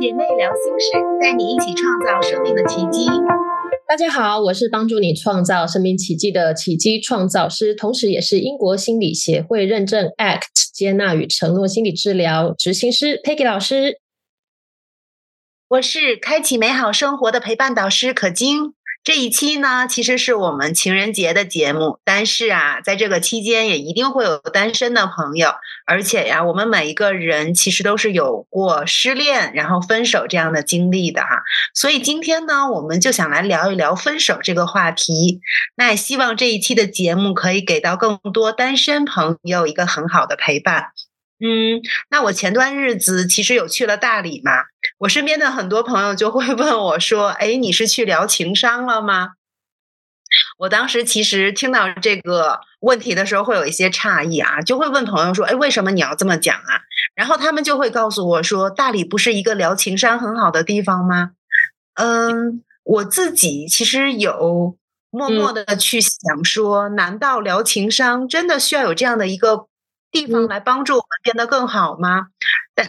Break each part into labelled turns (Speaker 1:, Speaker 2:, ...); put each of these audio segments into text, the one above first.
Speaker 1: 姐妹聊心事，带你一起创造生命的奇迹。
Speaker 2: 大家好，我是帮助你创造生命奇迹的奇迹创造师，同时也是英国心理协会认证 ACT 接纳与承诺心理治疗执行师 Peggy 老师。
Speaker 1: 我是开启美好生活的陪伴导师可晶。这一期呢，其实是我们情人节的节目，但是啊，在这个期间也一定会有单身的朋友，而且呀，我们每一个人其实都是有过失恋然后分手这样的经历的哈，所以今天呢，我们就想来聊一聊分手这个话题。那也希望这一期的节目可以给到更多单身朋友一个很好的陪伴。嗯，那我前段日子其实有去了大理嘛，我身边的很多朋友就会 问我说：“哎，你是去聊情商了吗？”我当时其实听到这个问题的时候会有一些诧异啊，就会问朋友说：“哎，为什么你要这么讲啊？”然后他们就会告诉我说：“大理不是一个聊情商很好的地方吗？”嗯，我自己其实有默默的去想说，难道聊情商真的需要有这样的一个？地方来帮助我们变得更好吗？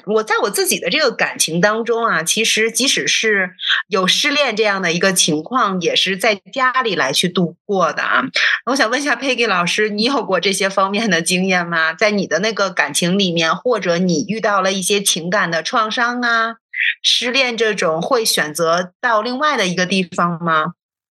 Speaker 1: 我在我自己的这个感情当中啊，其实即使是有失恋这样的一个情况，也是在家里来去度过的啊。我想问一下佩吉老师，你有过这些方面的经验吗？在你的那个感情里面，或者你遇到了一些情感的创伤啊，失恋这种会选择到另外的一个地方吗？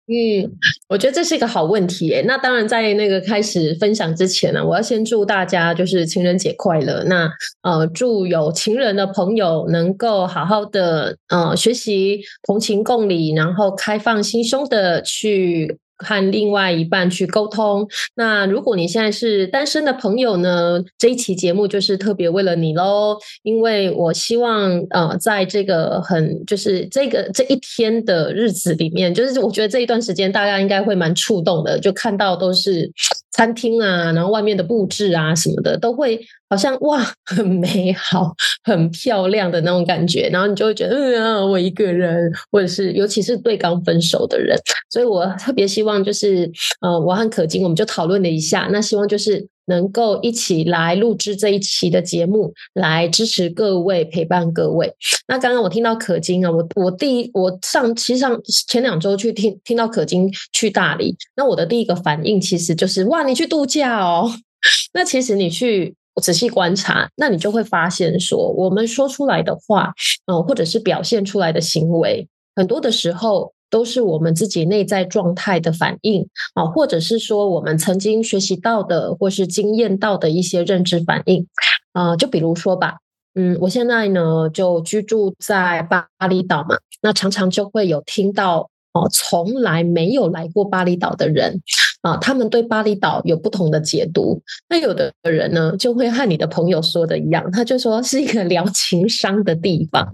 Speaker 2: 嗯，我觉得这是一个好问题诶。那当然，在那个开始分享之前呢，我要先祝大家就是情人节快乐。那呃，祝有情人的朋友能够好好的呃学习同情共理，然后开放心胸的去。和另外一半去沟通。那如果你现在是单身的朋友呢？这一期节目就是特别为了你喽，因为我希望呃，在这个很就是这个这一天的日子里面，就是我觉得这一段时间大家应该会蛮触动的，就看到都是餐厅啊，然后外面的布置啊什么的，都会好像哇很美好、很漂亮的那种感觉，然后你就会觉得嗯，我一个人，或者是尤其是对刚分手的人，所以我特别希望。就是呃，我和可金我们就讨论了一下，那希望就是能够一起来录制这一期的节目，来支持各位，陪伴各位。那刚刚我听到可金啊，我我第一我上其实上前两周去听听到可金去大理，那我的第一个反应其实就是哇，你去度假哦。那其实你去仔细观察，那你就会发现说，我们说出来的话，嗯，或者是表现出来的行为，很多的时候。都是我们自己内在状态的反应啊，或者是说我们曾经学习到的，或是经验到的一些认知反应啊。就比如说吧，嗯，我现在呢就居住在巴厘岛嘛，那常常就会有听到哦，从来没有来过巴厘岛的人啊，他们对巴厘岛有不同的解读。那有的人呢，就会和你的朋友说的一样，他就说是一个聊情商的地方。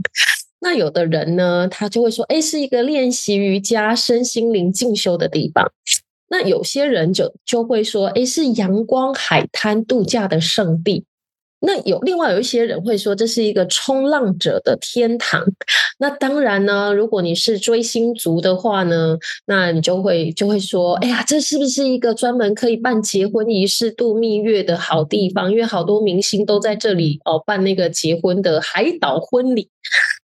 Speaker 2: 那有的人呢，他就会说：“哎，是一个练习瑜伽、身心灵进修的地方。”那有些人就就会说：“哎，是阳光海滩度假的圣地。”那有另外有一些人会说，这是一个冲浪者的天堂。那当然呢，如果你是追星族的话呢，那你就会就会说，哎呀，这是不是一个专门可以办结婚仪式、度蜜月的好地方？因为好多明星都在这里哦办那个结婚的海岛婚礼。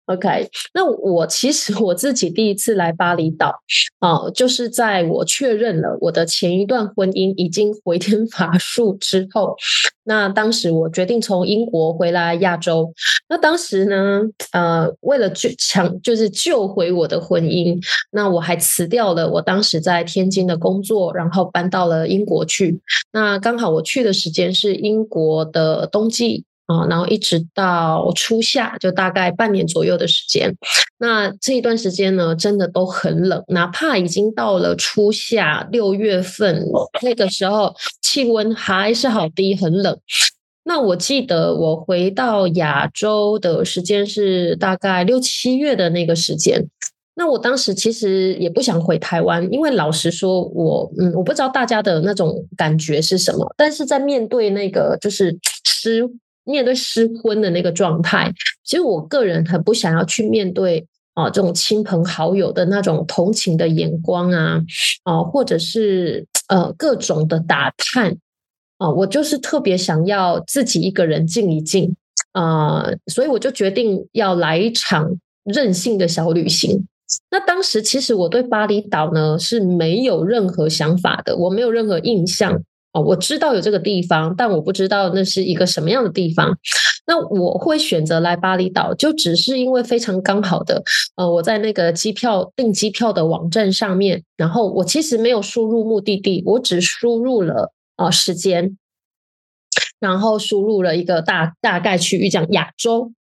Speaker 2: OK，那我其实我自己第一次来巴厘岛，哦，就是在我确认了我的前一段婚姻已经回天乏术之后，那当时我决定从英国回来亚洲。那当时呢，呃，为了救抢就是救回我的婚姻，那我还辞掉了我当时在天津的工作，然后搬到了英国去。那刚好我去的时间是英国的冬季。啊，然后一直到初夏，就大概半年左右的时间。那这一段时间呢，真的都很冷，哪怕已经到了初夏六月份，那个时候气温还是好低，很冷。那我记得我回到亚洲的时间是大概六七月的那个时间。那我当时其实也不想回台湾，因为老实说，我嗯，我不知道大家的那种感觉是什么，但是在面对那个就是湿。面对失婚的那个状态，其实我个人很不想要去面对啊，这种亲朋好友的那种同情的眼光啊，啊，或者是呃各种的打探啊，我就是特别想要自己一个人静一静啊，所以我就决定要来一场任性的小旅行。那当时其实我对巴厘岛呢是没有任何想法的，我没有任何印象。哦，我知道有这个地方，但我不知道那是一个什么样的地方。那我会选择来巴厘岛，就只是因为非常刚好的，呃，我在那个机票订机票的网站上面，然后我其实没有输入目的地，我只输入了啊时间，然后输入了一个大大概区域，讲亚洲。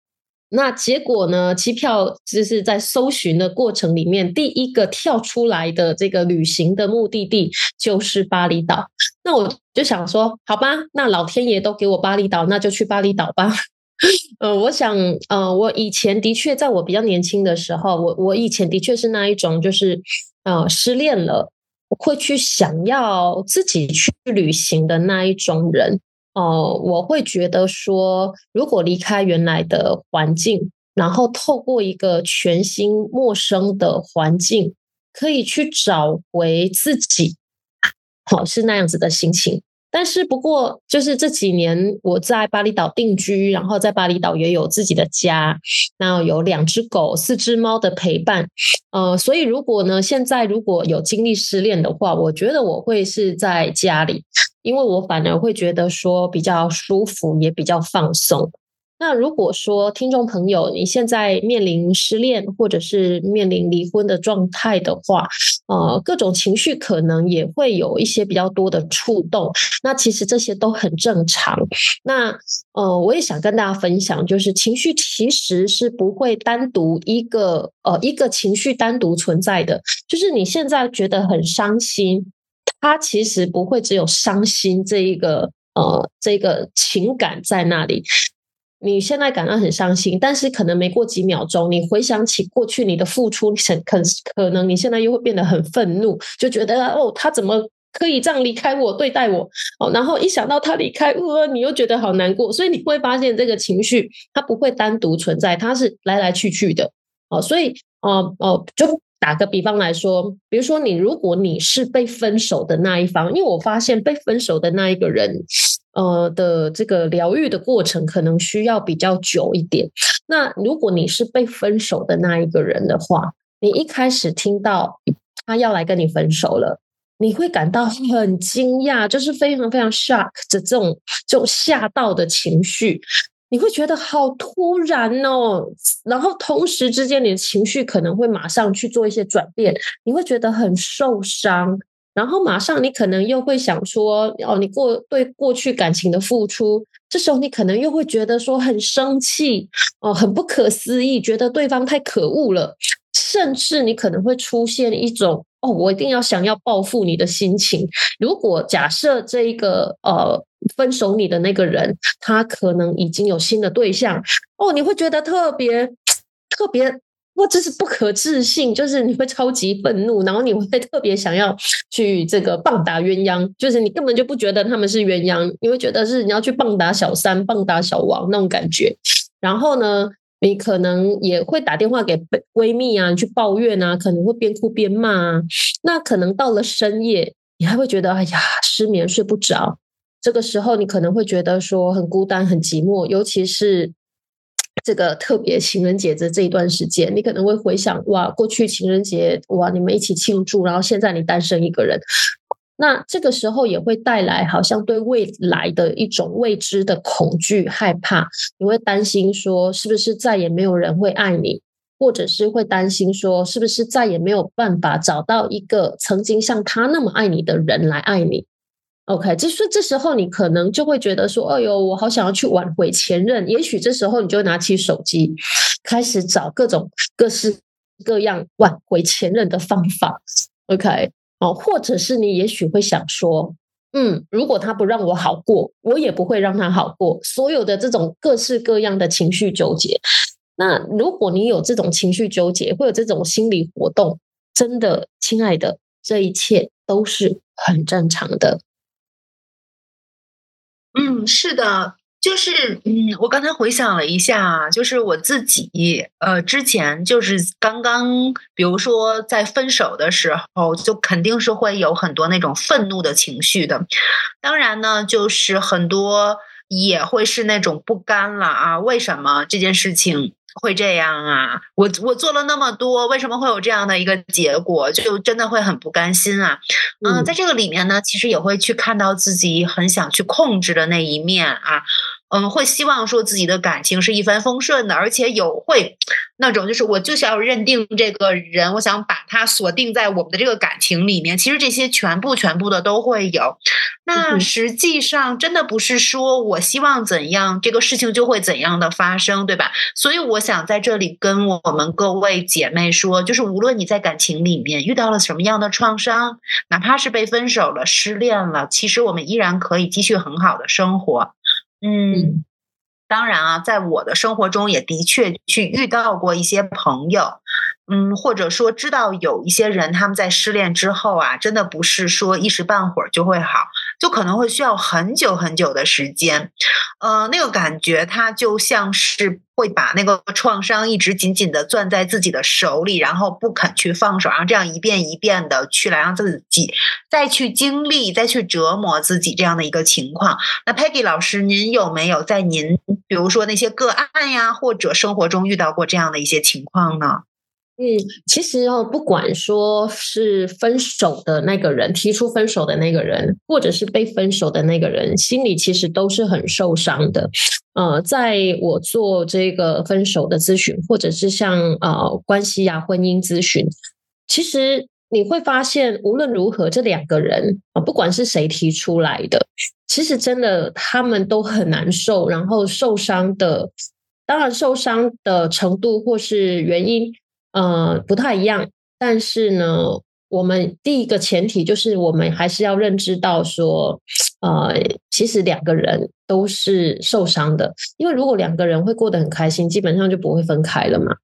Speaker 2: 那结果呢？机票就是在搜寻的过程里面，第一个跳出来的这个旅行的目的地就是巴厘岛。那我就想说，好吧，那老天爷都给我巴厘岛，那就去巴厘岛吧。呃，我想，呃，我以前的确在我比较年轻的时候，我我以前的确是那一种，就是呃失恋了，会去想要自己去旅行的那一种人。哦，我会觉得说，如果离开原来的环境，然后透过一个全新陌生的环境，可以去找回自己，好是那样子的心情。但是不过，就是这几年我在巴厘岛定居，然后在巴厘岛也有自己的家，那有两只狗、四只猫的陪伴。呃，所以如果呢，现在如果有经历失恋的话，我觉得我会是在家里。因为我反而会觉得说比较舒服，也比较放松。那如果说听众朋友你现在面临失恋或者是面临离婚的状态的话，呃，各种情绪可能也会有一些比较多的触动。那其实这些都很正常。那呃，我也想跟大家分享，就是情绪其实是不会单独一个呃一个情绪单独存在的。就是你现在觉得很伤心。他其实不会只有伤心这一个呃这个情感在那里。你现在感到很伤心，但是可能没过几秒钟，你回想起过去你的付出，可可能你现在又会变得很愤怒，就觉得哦，他怎么可以这样离开我，对待我哦？然后一想到他离开，呃，你又觉得好难过。所以你会发现这个情绪它不会单独存在，它是来来去去的哦。所以哦哦就。打个比方来说，比如说你，如果你是被分手的那一方，因为我发现被分手的那一个人，呃的这个疗愈的过程可能需要比较久一点。那如果你是被分手的那一个人的话，你一开始听到他要来跟你分手了，你会感到很惊讶，就是非常非常 shock 的这种这种吓到的情绪。你会觉得好突然哦，然后同时之间你的情绪可能会马上去做一些转变，你会觉得很受伤，然后马上你可能又会想说，哦，你过对过去感情的付出，这时候你可能又会觉得说很生气，哦，很不可思议，觉得对方太可恶了，甚至你可能会出现一种。哦，我一定要想要报复你的心情。如果假设这一个呃分手你的那个人，他可能已经有新的对象，哦，你会觉得特别特别，哇，这是不可置信，就是你会超级愤怒，然后你会特别想要去这个棒打鸳鸯，就是你根本就不觉得他们是鸳鸯，你会觉得是你要去棒打小三、棒打小王那种感觉。然后呢？你可能也会打电话给闺蜜啊，去抱怨啊，可能会边哭边骂啊。那可能到了深夜，你还会觉得哎呀，失眠睡不着。这个时候，你可能会觉得说很孤单、很寂寞，尤其是这个特别情人节的这一段时间，你可能会回想哇，过去情人节哇，你们一起庆祝，然后现在你单身一个人。那这个时候也会带来好像对未来的一种未知的恐惧、害怕。你会担心说，是不是再也没有人会爱你，或者是会担心说，是不是再也没有办法找到一个曾经像他那么爱你的人来爱你？OK，就是这时候你可能就会觉得说，哎呦，我好想要去挽回前任。也许这时候你就拿起手机，开始找各种各式各样挽回前任的方法。OK。哦，或者是你也许会想说，嗯，如果他不让我好过，我也不会让他好过。所有的这种各式各样的情绪纠结，那如果你有这种情绪纠结，会有这种心理活动，真的，亲爱的，这一切都是很正常的。
Speaker 1: 嗯，是的。就是，嗯，我刚才回想了一下，就是我自己，呃，之前就是刚刚，比如说在分手的时候，就肯定是会有很多那种愤怒的情绪的。当然呢，就是很多也会是那种不甘了啊，为什么这件事情会这样啊？我我做了那么多，为什么会有这样的一个结果？就真的会很不甘心啊！嗯，在这个里面呢，其实也会去看到自己很想去控制的那一面啊。嗯，会希望说自己的感情是一帆风顺的，而且有会那种就是我就是要认定这个人，我想把他锁定在我们的这个感情里面。其实这些全部全部的都会有。那实际上真的不是说我希望怎样，这个事情就会怎样的发生，对吧？所以我想在这里跟我们各位姐妹说，就是无论你在感情里面遇到了什么样的创伤，哪怕是被分手了、失恋了，其实我们依然可以继续很好的生活。嗯，当然啊，在我的生活中也的确去遇到过一些朋友，嗯，或者说知道有一些人他们在失恋之后啊，真的不是说一时半会儿就会好。就可能会需要很久很久的时间，呃，那个感觉它就像是会把那个创伤一直紧紧的攥在自己的手里，然后不肯去放手，然后这样一遍一遍的去来让自己再去经历、再去折磨自己这样的一个情况。那 Peggy 老师，您有没有在您比如说那些个案呀，或者生活中遇到过这样的一些情况呢？
Speaker 2: 嗯，其实哦，不管说是分手的那个人提出分手的那个人，或者是被分手的那个人，心里其实都是很受伤的。呃，在我做这个分手的咨询，或者是像呃关系呀、婚姻咨询，其实你会发现，无论如何，这两个人啊，不管是谁提出来的，其实真的他们都很难受，然后受伤的，当然受伤的程度或是原因。呃，不太一样，但是呢，我们第一个前提就是我们还是要认知到说，呃，其实两个人都是受伤的，因为如果两个人会过得很开心，基本上就不会分开了嘛。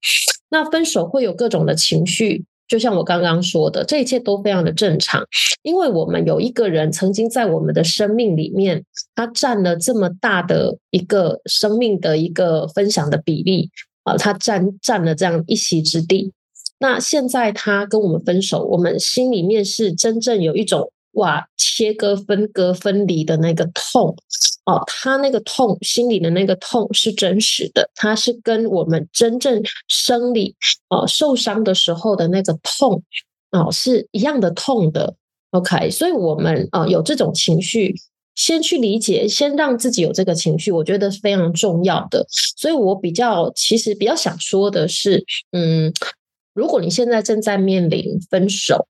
Speaker 2: 那分手会有各种的情绪，就像我刚刚说的，这一切都非常的正常，因为我们有一个人曾经在我们的生命里面，他占了这么大的一个生命的一个分享的比例。啊，他占占了这样一席之地。那现在他跟我们分手，我们心里面是真正有一种哇，切割、分割、分离的那个痛哦。他那个痛，心里的那个痛是真实的，他是跟我们真正生理哦受伤的时候的那个痛哦是一样的痛的。OK，所以我们啊有这种情绪。先去理解，先让自己有这个情绪，我觉得是非常重要的。所以我比较其实比较想说的是，嗯，如果你现在正在面临分手，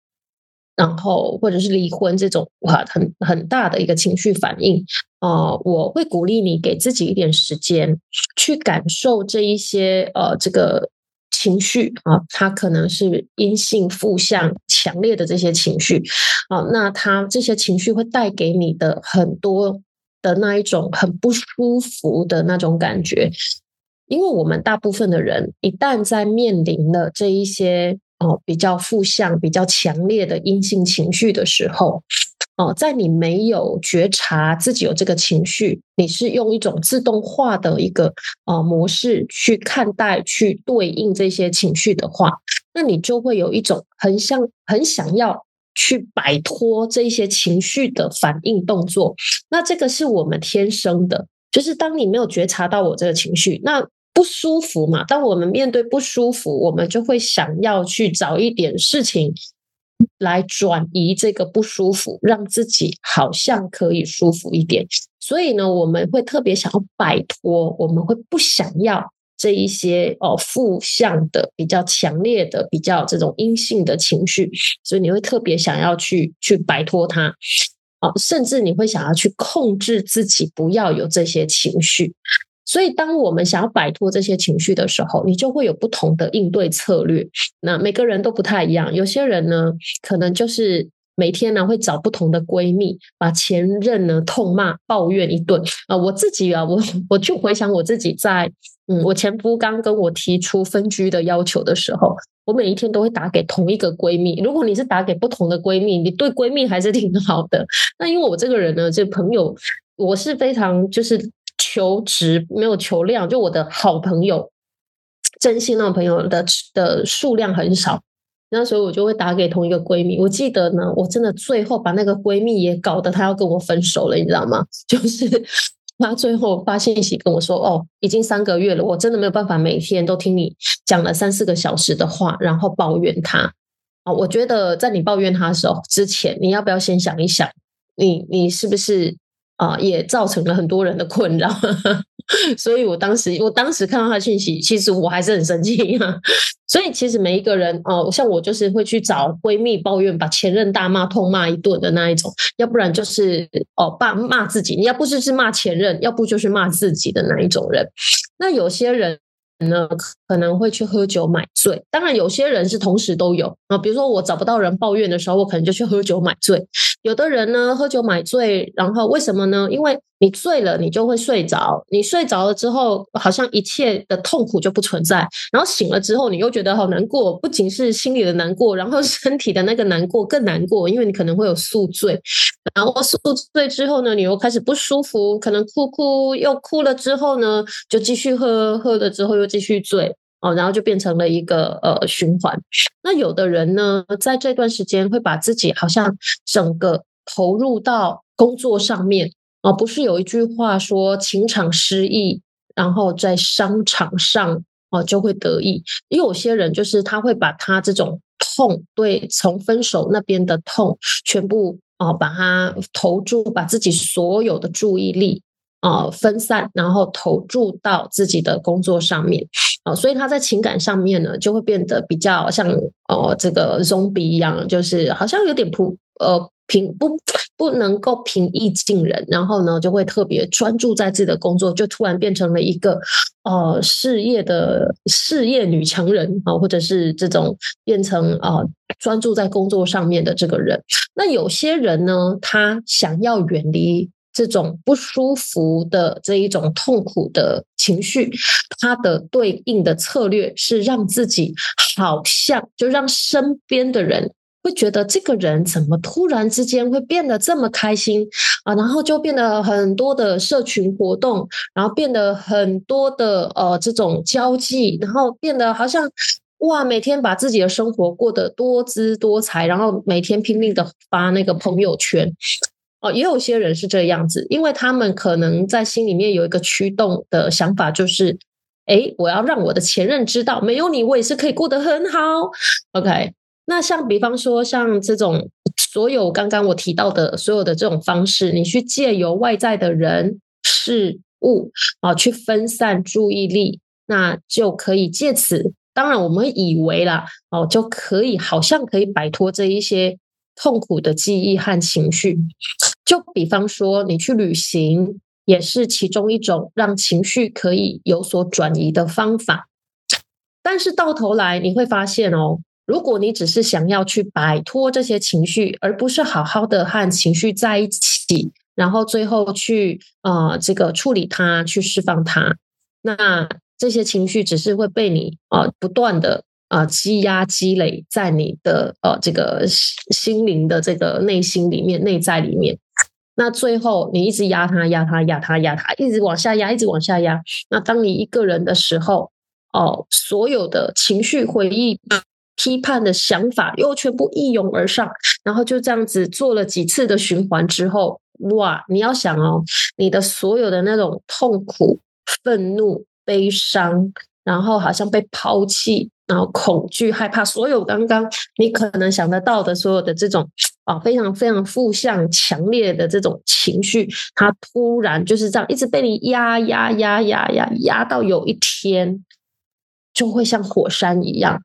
Speaker 2: 然后或者是离婚这种哇很很大的一个情绪反应啊，我会鼓励你给自己一点时间去感受这一些呃这个。情绪啊，它可能是阴性、负向、强烈的这些情绪啊，那它这些情绪会带给你的很多的那一种很不舒服的那种感觉，因为我们大部分的人一旦在面临了这一些哦比较负向、比较强烈的阴性情绪的时候。哦，在你没有觉察自己有这个情绪，你是用一种自动化的一个呃模式去看待、去对应这些情绪的话，那你就会有一种很想、很想要去摆脱这些情绪的反应动作。那这个是我们天生的，就是当你没有觉察到我这个情绪，那不舒服嘛？当我们面对不舒服，我们就会想要去找一点事情。来转移这个不舒服，让自己好像可以舒服一点。所以呢，我们会特别想要摆脱，我们会不想要这一些哦负向的、比较强烈的、比较这种阴性的情绪。所以你会特别想要去去摆脱它，哦，甚至你会想要去控制自己，不要有这些情绪。所以，当我们想要摆脱这些情绪的时候，你就会有不同的应对策略。那每个人都不太一样，有些人呢，可能就是每天呢会找不同的闺蜜，把前任呢痛骂、抱怨一顿啊。我自己啊，我 我就回想我自己在嗯，我前夫刚跟我提出分居的要求的时候，我每一天都会打给同一个闺蜜。如果你是打给不同的闺蜜，你对闺蜜还是挺好的。那因为我这个人呢，这朋友我是非常就是。求值没有求量，就我的好朋友，真心那种朋友的的数量很少，那时候我就会打给同一个闺蜜。我记得呢，我真的最后把那个闺蜜也搞得她要跟我分手了，你知道吗？就是她最后发信息跟我说：“哦，已经三个月了，我真的没有办法每天都听你讲了三四个小时的话，然后抱怨她。”啊，我觉得在你抱怨她的时候之前，你要不要先想一想，你你是不是啊也造成了很多人的困扰？所以我当时我当时看到他的信息，其实我还是很生气啊。所以其实每一个人哦，像我就是会去找闺蜜抱怨，把前任大骂痛骂一顿的那一种，要不然就是哦骂骂自己，你要不就是骂前任，要不就是骂自己的那一种人。那有些人呢可能会去喝酒买醉，当然有些人是同时都有啊。比如说我找不到人抱怨的时候，我可能就去喝酒买醉。有的人呢喝酒买醉，然后为什么呢？因为你醉了，你就会睡着。你睡着了之后，好像一切的痛苦就不存在。然后醒了之后，你又觉得好难过，不仅是心里的难过，然后 身体的那个难过更难过，因为你可能会有宿醉。然后宿醉之后呢，你又开始不舒服，可能哭哭又哭了之后呢，就继续喝，喝了之后又继续醉哦，然后就变成了一个呃循环。那有的人呢，在这段时间会把自己好像整个投入到工作上面。啊，不是有一句话说“情场失意”，然后在商场上哦就会得意。也有些人就是他会把他这种痛，对，从分手那边的痛，全部哦把它投注，把自己所有的注意力啊分散，然后投注到自己的工作上面啊，所以他在情感上面呢，就会变得比较像哦这个 zombie 一样，就是好像有点普呃。平不不能够平易近人，然后呢，就会特别专注在自己的工作，就突然变成了一个呃事业的事业女强人啊，或者是这种变成啊专注在工作上面的这个人。那有些人呢，他想要远离这种不舒服的这一种痛苦的情绪，他的对应的策略是让自己好像就让身边的人。会觉得这个人怎么突然之间会变得这么开心啊？然后就变得很多的社群活动，然后变得很多的呃这种交际，然后变得好像哇，每天把自己的生活过得多姿多彩，然后每天拼命的发那个朋友圈哦。也有些人是这样子，因为他们可能在心里面有一个驱动的想法，就是哎，我要让我的前任知道，没有你，我也是可以过得很好。OK。那像比方说，像这种所有刚刚我提到的所有的这种方式，你去借由外在的人事物啊，去分散注意力，那就可以借此。当然，我们以为啦，哦，就可以好像可以摆脱这一些痛苦的记忆和情绪。就比方说，你去旅行，也是其中一种让情绪可以有所转移的方法。但是到头来，你会发现哦。如果你只是想要去摆脱这些情绪，而不是好好的和情绪在一起，然后最后去呃这个处理它，去释放它，那这些情绪只是会被你呃不断的呃积压积累在你的呃这个心灵的这个内心里面、内在里面。那最后你一直压它、压它、压它、压它，一直往下压，一直往下压。那当你一个人的时候，哦，所有的情绪回忆。批判的想法又全部一涌而上，然后就这样子做了几次的循环之后，哇！你要想哦，你的所有的那种痛苦、愤怒、悲伤，然后好像被抛弃，然后恐惧、害怕，所有刚刚你可能想得到的所有的这种啊，非常非常负向、强烈的这种情绪，它突然就是这样一直被你压压压压压压到有一天，就会像火山一样。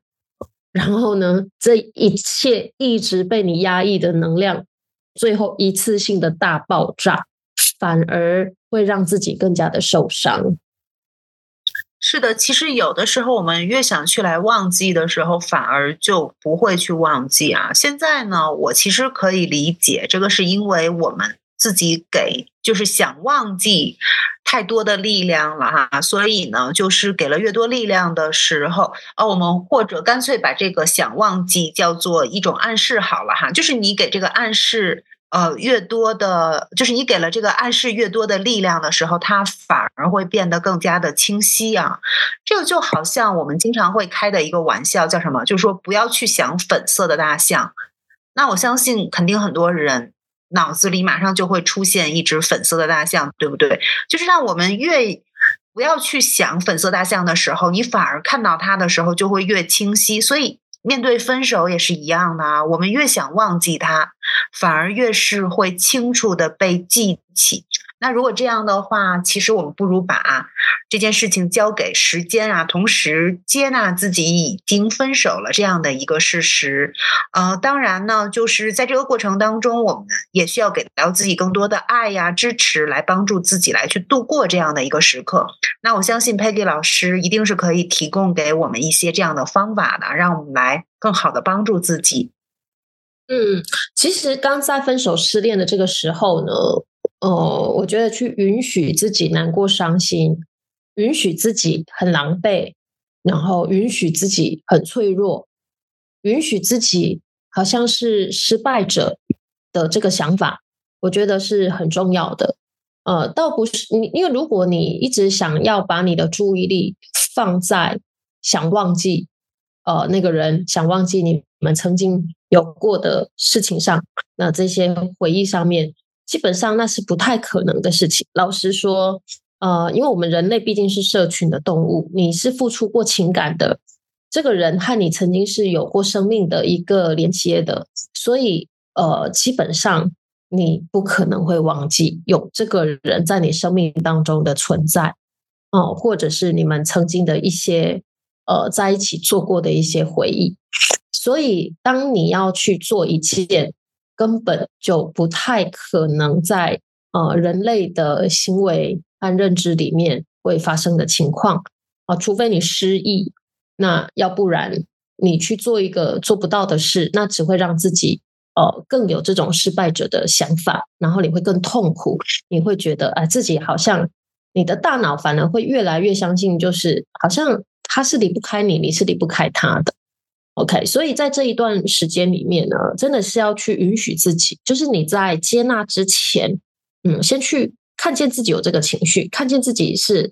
Speaker 2: 然后呢，这一切一直被你压抑的能量，最后一次性的大爆炸，反而会让自己更加的受伤。
Speaker 1: 是的，其实有的时候我们越想去来忘记的时候，反而就不会去忘记啊。现在呢，我其实可以理解，这个是因为我们自己给就是想忘记。太多的力量了哈，所以呢，就是给了越多力量的时候，呃，我们或者干脆把这个想忘记叫做一种暗示好了哈，就是你给这个暗示，呃，越多的，就是你给了这个暗示越多的力量的时候，它反而会变得更加的清晰啊。这个就好像我们经常会开的一个玩笑，叫什么？就是说不要去想粉色的大象。那我相信肯定很多人。脑子里马上就会出现一只粉色的大象，对不对？就是让我们越不要去想粉色大象的时候，你反而看到它的时候就会越清晰。所以面对分手也是一样的啊，我们越想忘记它，反而越是会清楚的被记起。那如果这样的话，其实我们不如把这件事情交给时间啊，同时接纳自己已经分手了这样的一个事实。呃，当然呢，就是在这个过程当中，我们也需要给到自己更多的爱呀、支持，来帮助自己来去度过这样的一个时刻。那我相信 Peggy 老师一定是可以提供给我们一些这样的方法的，让我们来更好的帮助自己。
Speaker 2: 嗯，其实刚在分手失恋的这个时候呢。哦，我觉得去允许自己难过、伤心，允许自己很狼狈，然后允许自己很脆弱，允许自己好像是失败者的这个想法，我觉得是很重要的。呃，倒不是你，因为如果你一直想要把你的注意力放在想忘记呃那个人，想忘记你们曾经有过的事情上，那这些回忆上面。基本上那是不太可能的事情。老实说，呃，因为我们人类毕竟是社群的动物，你是付出过情感的，这个人和你曾经是有过生命的一个连接的，所以呃，基本上你不可能会忘记有这个人在你生命当中的存在，哦，或者是你们曾经的一些呃在一起做过的一些回忆。所以，当你要去做一件。根本就不太可能在呃人类的行为和认知里面会发生的情况啊，除非你失忆，那要不然你去做一个做不到的事，那只会让自己呃更有这种失败者的想法，然后你会更痛苦，你会觉得啊自己好像你的大脑反而会越来越相信，就是好像他是离不开你，你是离不开他的。OK，所以在这一段时间里面呢，真的是要去允许自己，就是你在接纳之前，嗯，先去看见自己有这个情绪，看见自己是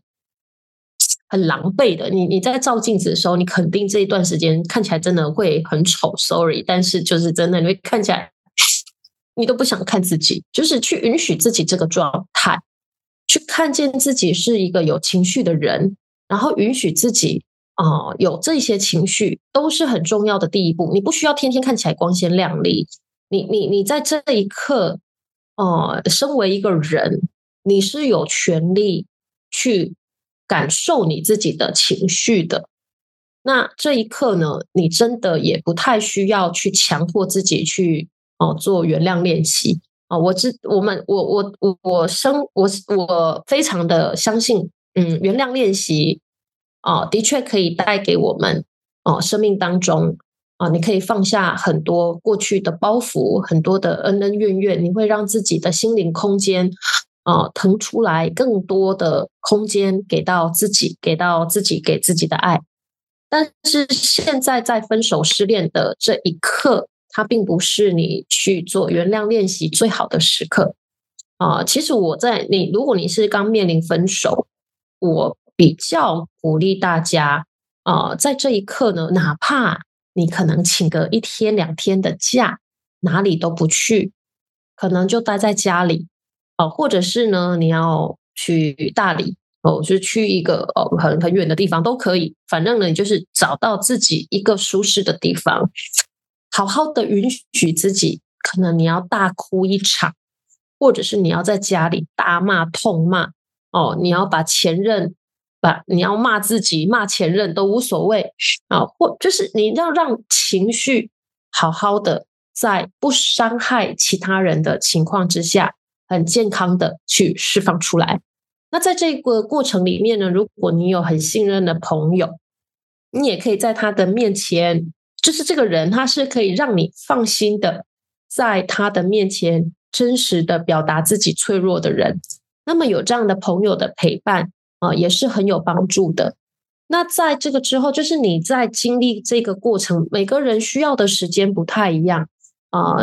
Speaker 2: 很狼狈的。你你在照镜子的时候，你肯定这一段时间看起来真的会很丑，Sorry，但是就是真的你会看起来，你都不想看自己，就是去允许自己这个状态，去看见自己是一个有情绪的人，然后允许自己。哦，有这些情绪都是很重要的第一步。你不需要天天看起来光鲜亮丽，你你你在这一刻，哦，身为一个人，你是有权利去感受你自己的情绪的。那这一刻呢，你真的也不太需要去强迫自己去哦做原谅练习啊。我知我们我我我我生我我非常的相信，嗯，原谅练习。哦，的确可以带给我们哦，生命当中啊，你可以放下很多过去的包袱，很多的恩恩怨怨，你会让自己的心灵空间啊腾出来更多的空间给到自己，给到自己给自己的爱。但是现在在分手失恋的这一刻，它并不是你去做原谅练习最好的时刻啊。其实我在你，如果你是刚面临分手，我。比较鼓励大家啊，在这一刻呢，哪怕你可能请个一天两天的假，哪里都不去，可能就待在家里哦，或者是呢，你要去大理哦，就去一个哦很很远的地方都可以，反正呢，就是找到自己一个舒适的地方，好好的允许自己，可能你要大哭一场，或者是你要在家里大骂痛骂哦，你要把前任。把你要骂自己、骂前任都无所谓啊，或就是你要让情绪好好的在不伤害其他人的情况之下，很健康的去释放出来。那在这个过程里面呢，如果你有很信任的朋友，你也可以在他的面前，就是这个人他是可以让你放心的，在他的面前真实的表达自己脆弱的人。那么有这样的朋友的陪伴。啊，也是很有帮助的。那在这个之后，就是你在经历这个过程，每个人需要的时间不太一样啊。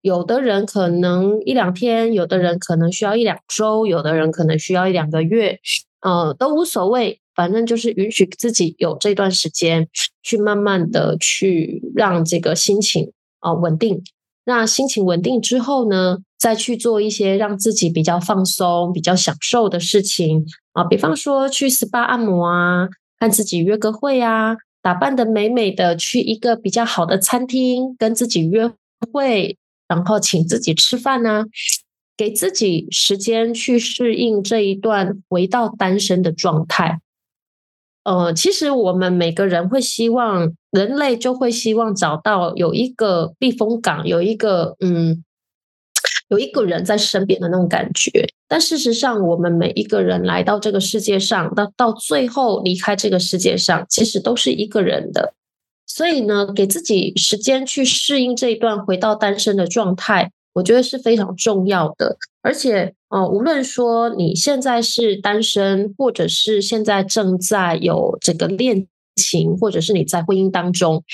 Speaker 2: 有的人可能一两天，有的人可能需要一两周，有的人可能需要一两个月，呃，都无所谓。反正就是允许自己有这段时间，去慢慢的去让这个心情啊稳定，那心情稳定之后呢，再去做一些让自己比较放松、比较享受的事情啊，比方说去 SPA 按摩啊，和自己约个会啊，打扮的美美的去一个比较好的餐厅跟自己约会，然后请自己吃饭呢，给自己时间去适应这一段回到单身的状态。呃，其实我们每个人会希望，人类就会希望找到有一个避风港，有一个嗯，有一个人在身边的那种感觉。但事实上，我们每一个人来到这个世界上，到到最后离开这个世界上，其实都是一个人的。所以呢，给自己时间去适应这一段回到单身的状态。我觉得是非常重要的，而且，呃，无论说你现在是单身，或者是现在正在有这个恋情，或者是你在婚姻当中，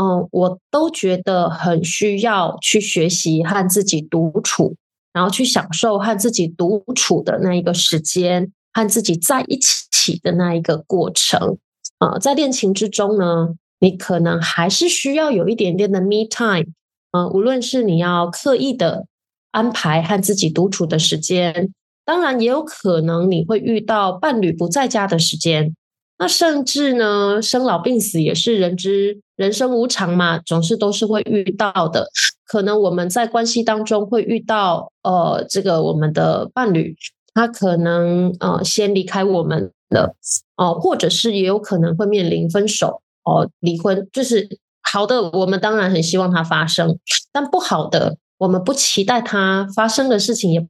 Speaker 2: 嗯，我都觉得很需要去学习和自己独处，然后去享受和自己独处的那一个时间，和自己在一起的那一个过程。啊，在恋情之中呢，你可能还是需要有一点点的 me time。嗯，无论是你要刻意的安排和自己独处的时间，当然也有可能你会遇到伴侣不在家的时间。那甚至呢，生老病死也是人之人生无常嘛，总是都是会遇到的。可能我们在关系当中会遇到，呃，这个我们的伴侣他可能呃先离开我们了，哦，或者是也有可能会面临分手哦，离婚，就是。好的，我们当然很希望它发生，但不好的，我们不期待它发生的事情，也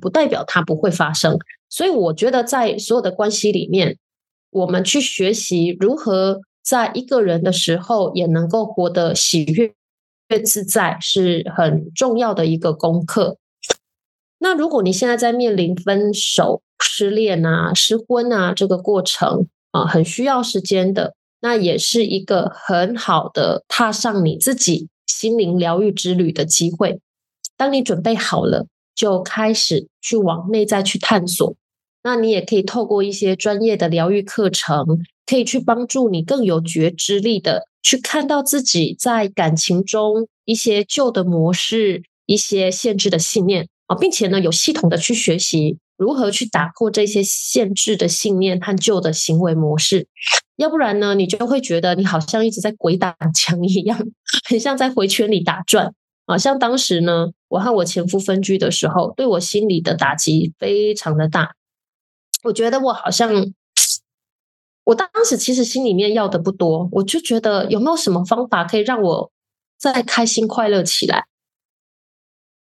Speaker 2: 不代表它不会发生。所以，我觉得在所有的关系里面，我们去学习如何在一个人的时候也能够活得喜悦、越自在，是很重要的一个功课。那如果你现在在面临分手、失恋啊、失婚啊这个过程啊，很需要时间的。那也是一个很好的踏上你自己心灵疗愈之旅的机会。当你准备好了，就开始去往内在去探索。那你也可以透过一些专业的疗愈课程，可以去帮助你更有觉知力的去看到自己在感情中一些旧的模式、一些限制的信念啊，并且呢，有系统的去学习。如何去打破这些限制的信念和旧的行为模式？要不然呢，你就会觉得你好像一直在鬼打墙一样，很像在回圈里打转啊！像当时呢，我和我前夫分居的时候，对我心里的打击非常的大。我觉得我好像，我当时其实心里面要的不多，我就觉得有没有什么方法可以让我再开心快乐起来？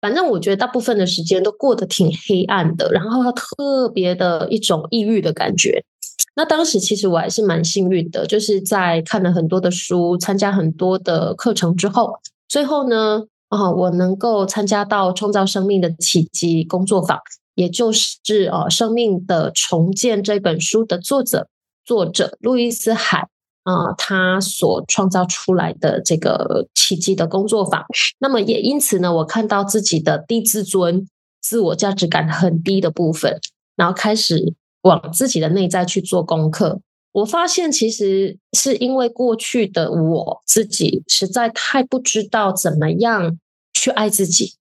Speaker 2: 反正我觉得大部分的时间都过得挺黑暗的，然后特别的一种抑郁的感觉。那当时其实我还是蛮幸运的，就是在看了很多的书、参加很多的课程之后，最后呢，啊，我能够参加到《创造生命的奇迹》工作坊，也就是呃《生命的重建》这本书的作者作者路易斯海。啊，他所创造出来的这个奇迹的工作坊，那么也因此呢，我看到自己的低自尊、自我价值感很低的部分，然后开始往自己的内在去做功课。我发现，其实是因为过去的我自己实在太不知道怎么样去爱自己，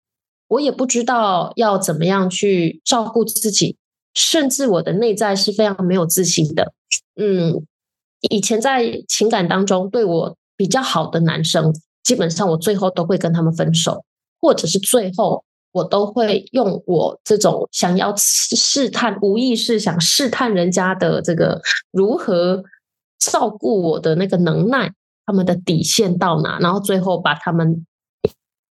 Speaker 2: 我也不知道要怎么样去照顾自己，甚至我的内在是非常没有自信的。嗯。以前在情感当中对我比较好的男生，基本上我最后都会跟他们分手，或者是最后我都会用我这种想要试探、无意识想试探人家的这个如何照顾我的那个能耐，他们的底线到哪，然后最后把他们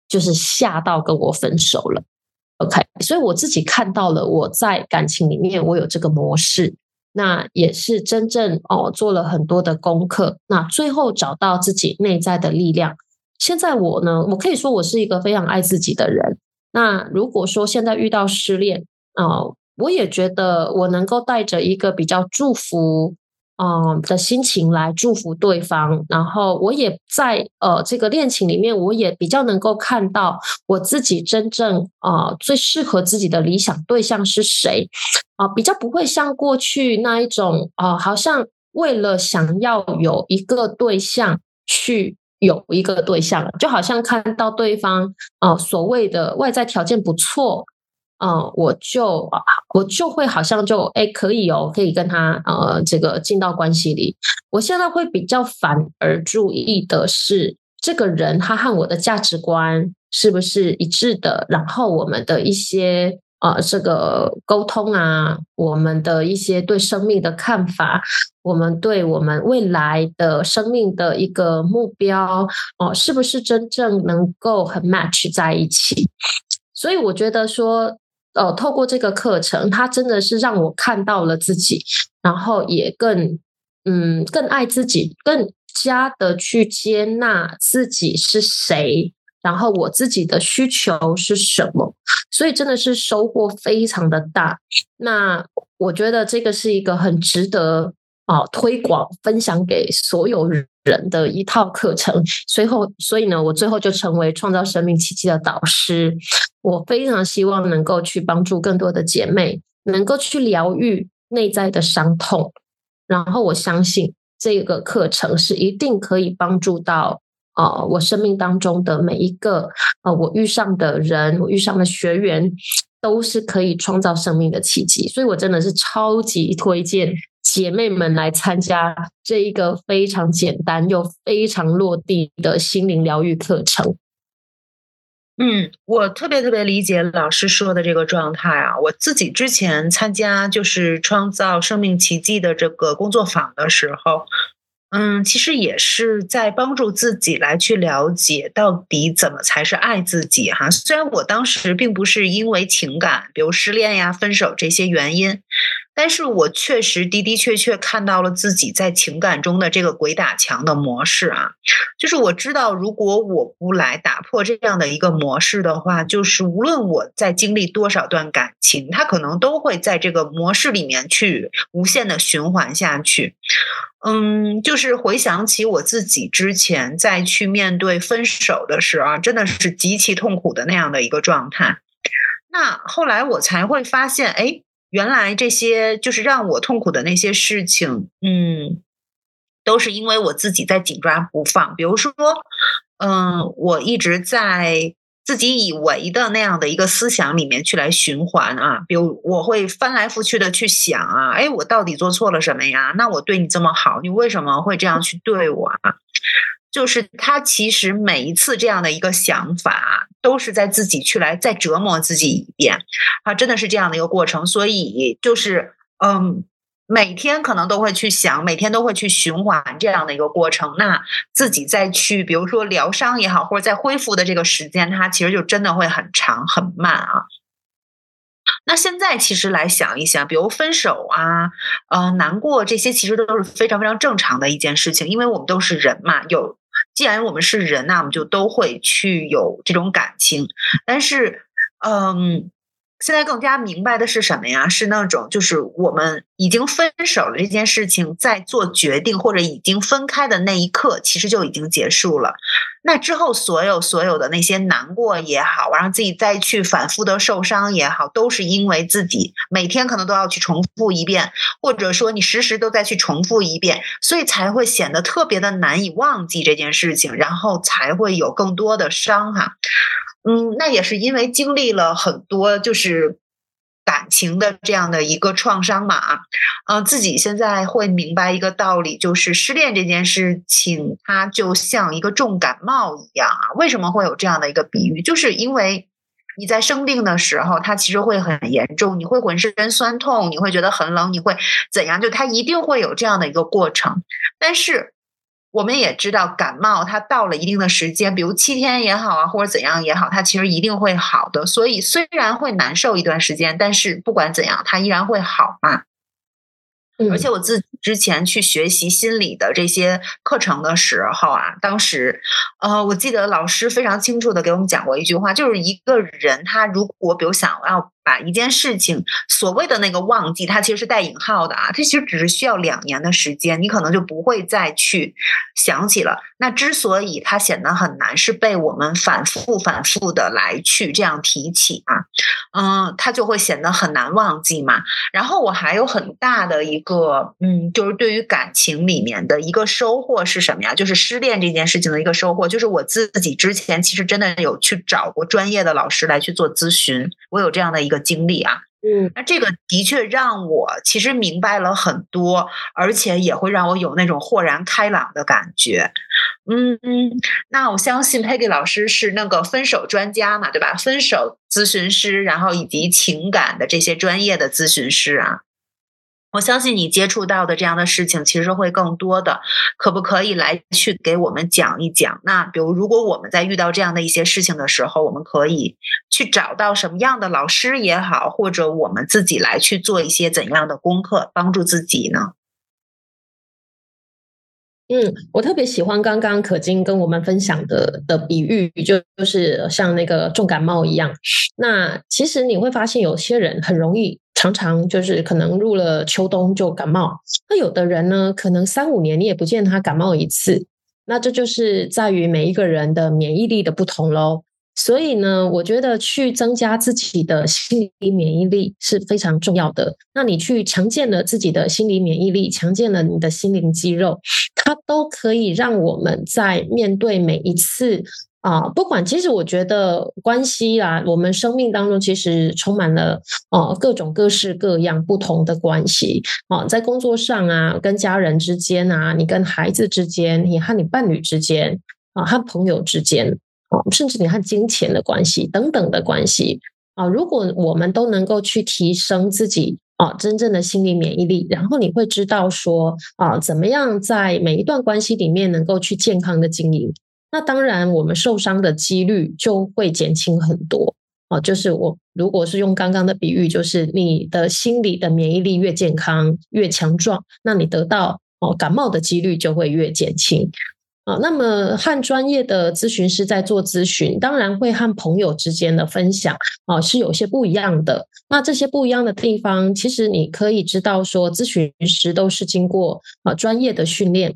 Speaker 2: 就是吓到跟我分手了。OK，所以我自己看到了我在感情里面我有这个模式。那也是真正哦，做了很多的功课，那最后找到自己内在的力量。现在我呢，我可以说我是一个非常爱自己的人。那如果说现在遇到失恋啊，我也觉得我能够带着一个比较祝福。嗯的心情来祝福对方，然后我也在呃这个恋情里面，我也比较能够看到我自己真正啊最适合自己的理想对象是谁。啊，比较不会像过去那一种啊，好像为了想要有一个对象去有一个对象，就好像看到对方呃所谓的外在条件不错，嗯，我就我就会好像就哎可以哦，可以跟他呃这个进到关系里。我现在会比较反而注意的是，这个人他和我的价值观是不是一致的，然后我们的一些。啊，这个沟通啊，我们的一些对生命的看法，我们对我们未来的生命的一个目标，哦，是不是真正能够很 match 在一起？所以我觉得说，呃，透过这个课程，它真的是让我看到了自己，然后也更嗯，更爱自己，更加的去接纳自己是谁。然后我自己的需求是什么？所以真的是收获非常的大。那我觉得这个是一个很值得啊推广、分享给所有人的一套课程。随后，所以呢，我最后就成为创造生命奇迹的导师。我非常希望能够去帮助更多的姐妹，能够去疗愈内在的伤痛。然后我相信这个课程是一定可以帮助到。啊，我生命当中的每一个呃，我遇上的人，我遇上的学员，都是可以创造生命的奇迹。所以我真的是超级推荐姐妹们来参加这一个非常简单又非常落地的心灵疗愈课程。
Speaker 1: 嗯，我特别特别理解老师说的这个状态啊。我自己之前参加就是创造生命奇迹的这个工作坊的时候。嗯，其实也是在帮助自己来去了解到底怎么才是爱自己哈。虽然我当时并不是因为情感，比如失恋呀、分手这些原因。但是我确实的的确确看到了自己在情感中的这个鬼打墙的模式啊，就是我知道，如果我不来打破这样的一个模式的话，就是无论我在经历多少段感情，它可能都会在这个模式里面去无限的循环下去。嗯，就是回想起我自己之前在去面对分手的时候，真的是极其痛苦的那样的一个状态。那后来我才会发现，哎。原来这些就是让我痛苦的那些事情，嗯，都是因为我自己在紧抓不放。比如说，嗯，我一直在自己以为的那样的一个思想里面去来循环啊。比如，我会翻来覆去的去想啊，哎，我到底做错了什么呀？那我对你这么好，你为什么会这样去对我啊？就是他其实每一次这样的一个想法，都是在自己去来再折磨自己一遍，啊，真的是这样的一个过程。所以就是嗯，每天可能都会去想，每天都会去循环这样的一个过程。那自己再去，比如说疗伤也好，或者在恢复的这个时间，它其实就真的会很长很慢啊。那现在其实来想一想，比如分手啊，呃，难过这些，其实都是非常非常正常的一件事情，因为我们都是人嘛。有，既然我们是人，那我们就都会去有这种感情。但是，嗯。现在更加明白的是什么呀？是那种就是我们已经分手了这件事情，在做决定或者已经分开的那一刻，其实就已经结束了。那之后所有所有的那些难过也好，让自己再去反复的受伤也好，都是因为自己每天可能都要去重复一遍，或者说你时时都在去重复一遍，所以才会显得特别的难以忘记这件事情，然后才会有更多的伤哈。嗯，那也是因为经历了很多就是感情的这样的一个创伤嘛，嗯，自己现在会明白一个道理，就是失恋这件事情，它就像一个重感冒一样啊。为什么会有这样的一个比喻？就是因为你在生病的时候，它其实会很严重，你会浑身酸痛，你会觉得很冷，你会怎样？就它一定会有这样的一个过程，但是。我们也知道，感冒它到了一定的时间，比如七天也好啊，或者怎样也好，它其实一定会好的。所以虽然会难受一段时间，但是不管怎样，它依然会好嘛。而且我自己之前去学习心理的这些课程的时候啊，当时呃，我记得老师非常清楚的给我们讲过一句话，就是一个人他如果比如想要把一件事情所谓的那个忘记，它其实是带引号的啊，它其实只是需要两年的时间，你可能就不会再去想起了。那之所以它显得很难，是被我们反复、反复的来去这样提起啊，嗯，它就会显得很难忘记嘛。然后我还有很大的一个，嗯，就是对于感情里面的一个收获是什么呀？就是失恋这件事情的一个收获，就是我自己之前其实真的有去找过专业的老师来去做咨询，我有这样的一个经历啊。
Speaker 2: 嗯，
Speaker 1: 那这个的确让我其实明白了很多，而且也会让我有那种豁然开朗的感觉。嗯嗯，那我相信 Peggy 老师是那个分手专家嘛，对吧？分手咨询师，然后以及情感的这些专业的咨询师啊。我相信你接触到的这样的事情其实会更多的，可不可以来去给我们讲一讲？那比如，如果我们在遇到这样的一些事情的时候，我们可以去找到什么样的老师也好，或者我们自己来去做一些怎样的功课，帮助自己呢？
Speaker 2: 嗯，我特别喜欢刚刚可金跟我们分享的的比喻，就就是像那个重感冒一样。那其实你会发现，有些人很容易，常常就是可能入了秋冬就感冒。那有的人呢，可能三五年你也不见他感冒一次。那这就是在于每一个人的免疫力的不同喽。所以呢，我觉得去增加自己的心理免疫力是非常重要的。那你去强健了自己的心理免疫力，强健了你的心灵肌肉，它都可以让我们在面对每一次啊，不管其实我觉得关系啊，我们生命当中其实充满了哦各种各式各样不同的关系啊，在工作上啊，跟家人之间啊，你跟孩子之间，你和你伴侣之间啊，和朋友之间。啊，甚至你和金钱的关系等等的关系啊，如果我们都能够去提升自己啊真正的心理免疫力，然后你会知道说啊，怎么样在每一段关系里面能够去健康的经营，那当然我们受伤的几率就会减轻很多啊。就是我如果是用刚刚的比喻，就是你的心理的免疫力越健康越强壮，那你得到哦感冒的几率就会越减轻。啊，那么和专业的咨询师在做咨询，当然会和朋友之间的分享啊是有些不一样的。那这些不一样的地方，其实你可以知道说，咨询师都是经过啊专业的训练，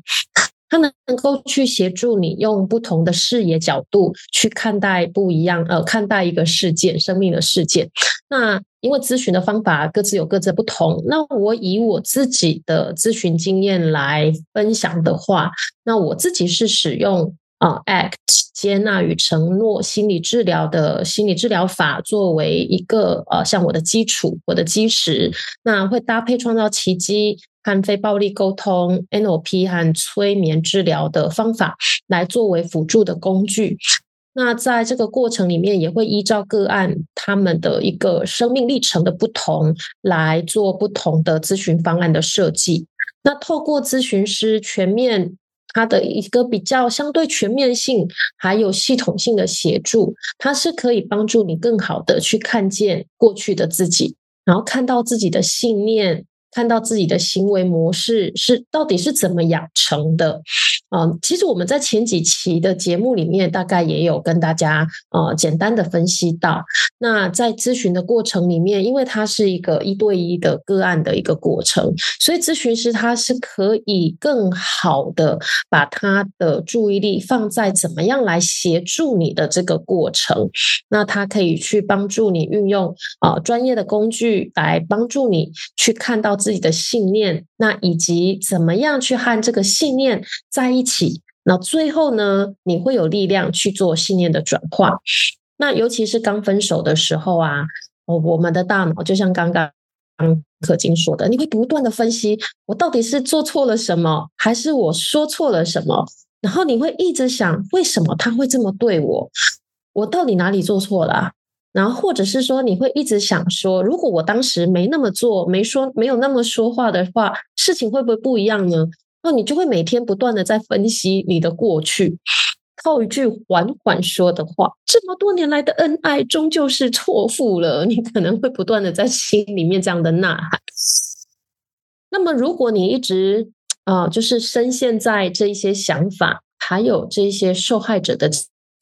Speaker 2: 他能够去协助你用不同的视野角度去看待不一样呃看待一个事件，生命的事件。那因为咨询的方法各自有各自的不同，那我以我自己的咨询经验来分享的话，那我自己是使用啊 ACT 接纳与承诺心理治疗的心理治疗法作为一个呃像我的基础，我的基石，那会搭配创造奇迹和非暴力沟通 NLP 和催眠治疗的方法来作为辅助的工具。那在这个过程里面，也会依照个案他们的一个生命历程的不同，来做不同的咨询方案的设计。那透过咨询师全面他的一个比较相对全面性，还有系统性的协助，它是可以帮助你更好的去看见过去的自己，然后看到自己的信念。看到自己的行为模式是到底是怎么养成的啊？其实我们在前几期的节目里面，大概也有跟大家呃简单的分析到。那在咨询的过程里面，因为它是一个一对一的个案的一个过程，所以咨询师他是可以更好的把他的注意力放在怎么样来协助你的这个过程。那他可以去帮助你运用啊专业的工具来帮助你去看到。自己的信念，那以及怎么样去和这个信念在一起？那最后呢，你会有力量去做信念的转化。那尤其是刚分手的时候啊，哦，我们的大脑就像刚刚可金说的，你会不断的分析，我到底是做错了什么，还是我说错了什么？然后你会一直想，为什么他会这么对我？我到底哪里做错了？然后，或者是说，你会一直想说，如果我当时没那么做，没说，没有那么说话的话，事情会不会不一样呢？那你就会每天不断的在分析你的过去。套一句缓缓说的话，这么多年来的恩爱终究是错付了。你可能会不断的在心里面这样的呐喊。那么，如果你一直啊，就是深陷在这一些想法，还有这些受害者的。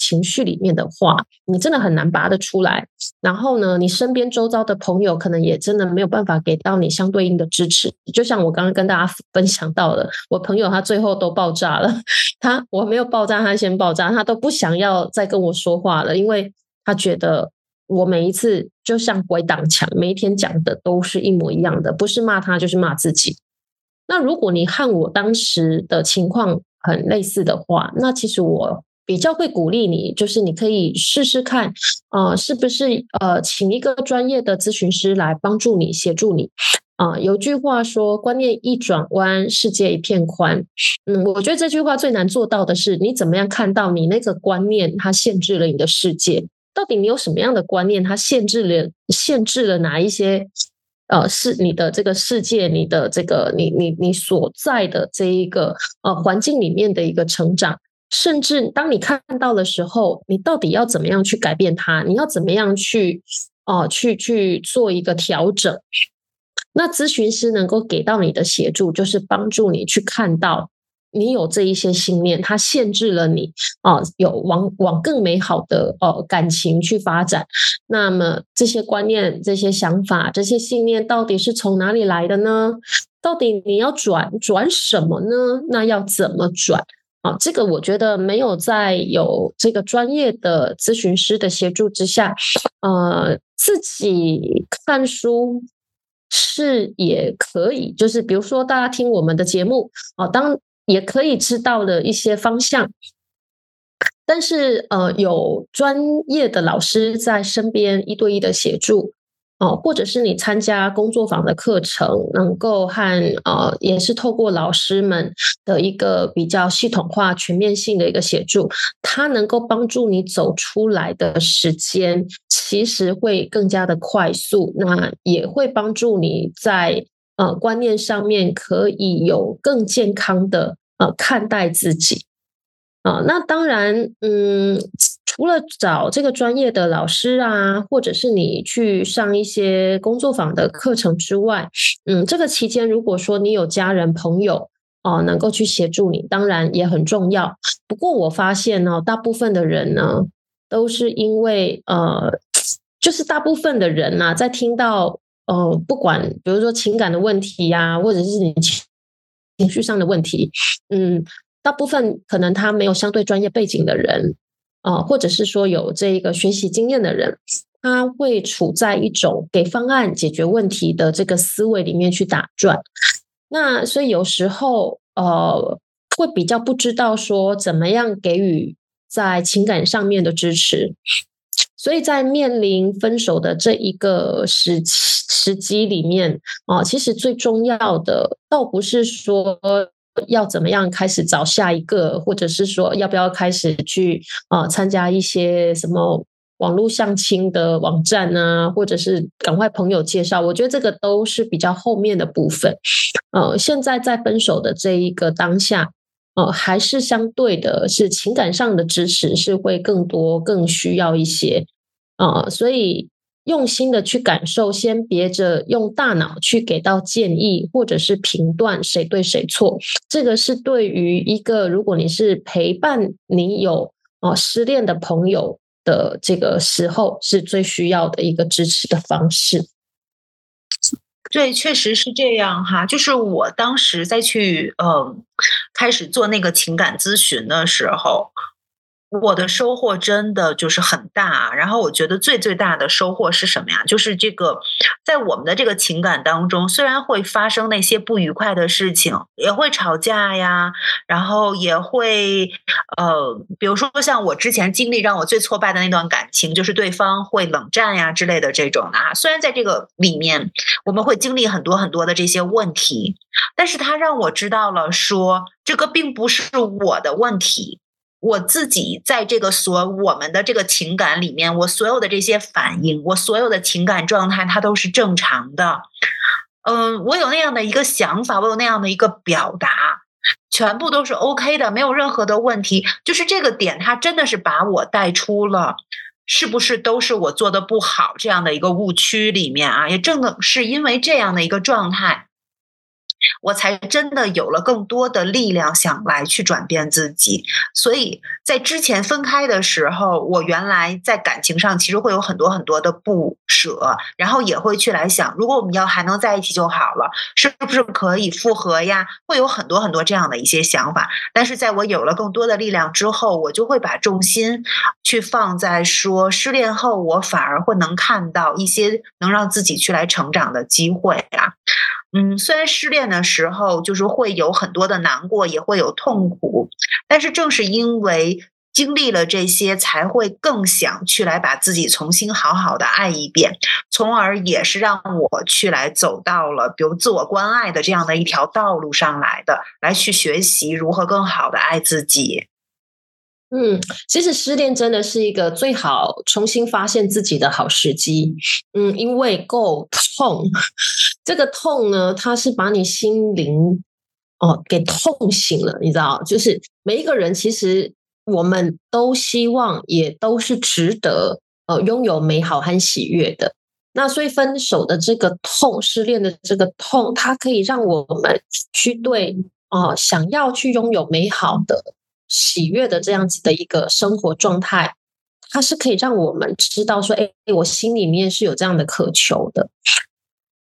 Speaker 2: 情绪里面的话，你真的很难拔得出来。然后呢，你身边周遭的朋友可能也真的没有办法给到你相对应的支持。就像我刚刚跟大家分享到的，我朋友他最后都爆炸了，他我没有爆炸，他先爆炸，他都不想要再跟我说话了，因为他觉得我每一次就像鬼挡墙，每一天讲的都是一模一样的，不是骂他就是骂自己。那如果你和我当时的情况很类似的话，那其实我比较会鼓励你，就是你可以试试看，呃，是不是呃，请一个专业的咨询师来帮助你、协助你。啊，有句话说：“观念一转弯，世界一片宽。”嗯，我觉得这句话最难做到的是，你怎么样看到你那个观念，它限制了你的世界？到底你有什么样的观念，它限制了、限制了哪一些？呃，是你的这个世界，你的这个你你你所在的这一个呃环境里面的一个成长，甚至当你看到的时候，你到底要怎么样去改变它？你要怎么样去哦去去做一个调整？那咨询师能够给到你的协助，就是帮助你去看到。你有这一些信念，它限制了你哦，有往往更美好的呃感情去发展。那么这些观念、这些想法、这些信念到底是从哪里来的呢？到底你要转转什么呢？那要怎么转啊？这个我觉得没有在有这个专业的咨询师的协助之下，呃，自己看书是也可以。就是比如说，大家听我们的节目啊，当也可以知道的一些方向，但是呃，有专业的老师在身边一对一的协助哦，或者是你参加工作坊的课程，能够和呃，也是透过老师们的一个比较系统化、全面性的一个协助，它能够帮助你走出来的时间，其实会更加的快速，那也会帮助你在呃观念上面可以有更健康的。呃，看待自己啊，那当然，嗯，除了找这个专业的老师啊，或者是你去上一些工作坊的课程之外，嗯，这个期间如果说你有家人朋友哦，能够去协助你，当然也很重要。不过我发现呢，大部分的人呢，都是因为呃，就是大部分的人呢，在听到呃，不管比如说情感的问题呀，或者是你。情绪上的问题，嗯，大部分可能他没有相对专业背景的人，啊，或者是说有这个学习经验的人，他会处在一种给方案解决问题的这个思维里面去打转。那所以有时候，呃，会比较不知道说怎么样给予在情感上面的支持。所以在面临分手的这一个时时机里面啊，其实最重要的倒不是说要怎么样开始找下一个，或者是说要不要开始去啊参加一些什么网络相亲的网站啊，或者是赶快朋友介绍。我觉得这个都是比较后面的部分。呃，现在在分手的这一个当下，呃，还是相对的是情感上的支持是会更多、更需要一些。啊，所以用心的去感受，先别着用大脑去给到建议，或者是评断谁对谁错。这个是对于一个如果你是陪伴你有啊失恋的朋友的这个时候，是最需要的一个支持的方式。
Speaker 1: 对，确实是这样哈。就是我当时在去嗯开始做那个情感咨询的时候。我的收获真的就是很大，然后我觉得最最大的收获是什么呀？就是这个，在我们的这个情感当中，虽然会发生那些不愉快的事情，也会吵架呀，然后也会呃，比如说像我之前经历让我最挫败的那段感情，就是对方会冷战呀之类的这种啊。虽然在这个里面我们会经历很多很多的这些问题，但是他让我知道了说，这个并不是我的问题。我自己在这个所我们的这个情感里面，我所有的这些反应，我所有的情感状态，它都是正常的。嗯，我有那样的一个想法，我有那样的一个表达，全部都是 OK 的，没有任何的问题。就是这个点，它真的是把我带出了是不是都是我做的不好这样的一个误区里面啊？也正是因为这样的一个状态。我才真的有了更多的力量，想来去转变自己。所以在之前分开的时候，我原来在感情上其实会有很多很多的不舍，然后也会去来想，如果我们要还能在一起就好了，是不是可以复合呀？会有很多很多这样的一些想法。但是在我有了更多的力量之后，我就会把重心去放在说，失恋后我反而会能看到一些能让自己去来成长的机会啊。嗯，虽然失恋的时候就是会有很多的难过，也会有痛苦，但是正是因为经历了这些，才会更想去来把自己重新好好的爱一遍，从而也是让我去来走到了比如自我关爱的这样的一条道路上来的，来去学习如何更好的爱自己。
Speaker 2: 嗯，其实失恋真的是一个最好重新发现自己的好时机。嗯，因为够痛，这个痛呢，它是把你心灵哦给痛醒了，你知道？就是每一个人，其实我们都希望，也都是值得呃拥有美好和喜悦的。那所以分手的这个痛，失恋的这个痛，它可以让我们去对哦想要去拥有美好的。喜悦的这样子的一个生活状态，它是可以让我们知道说，哎，我心里面是有这样的渴求的，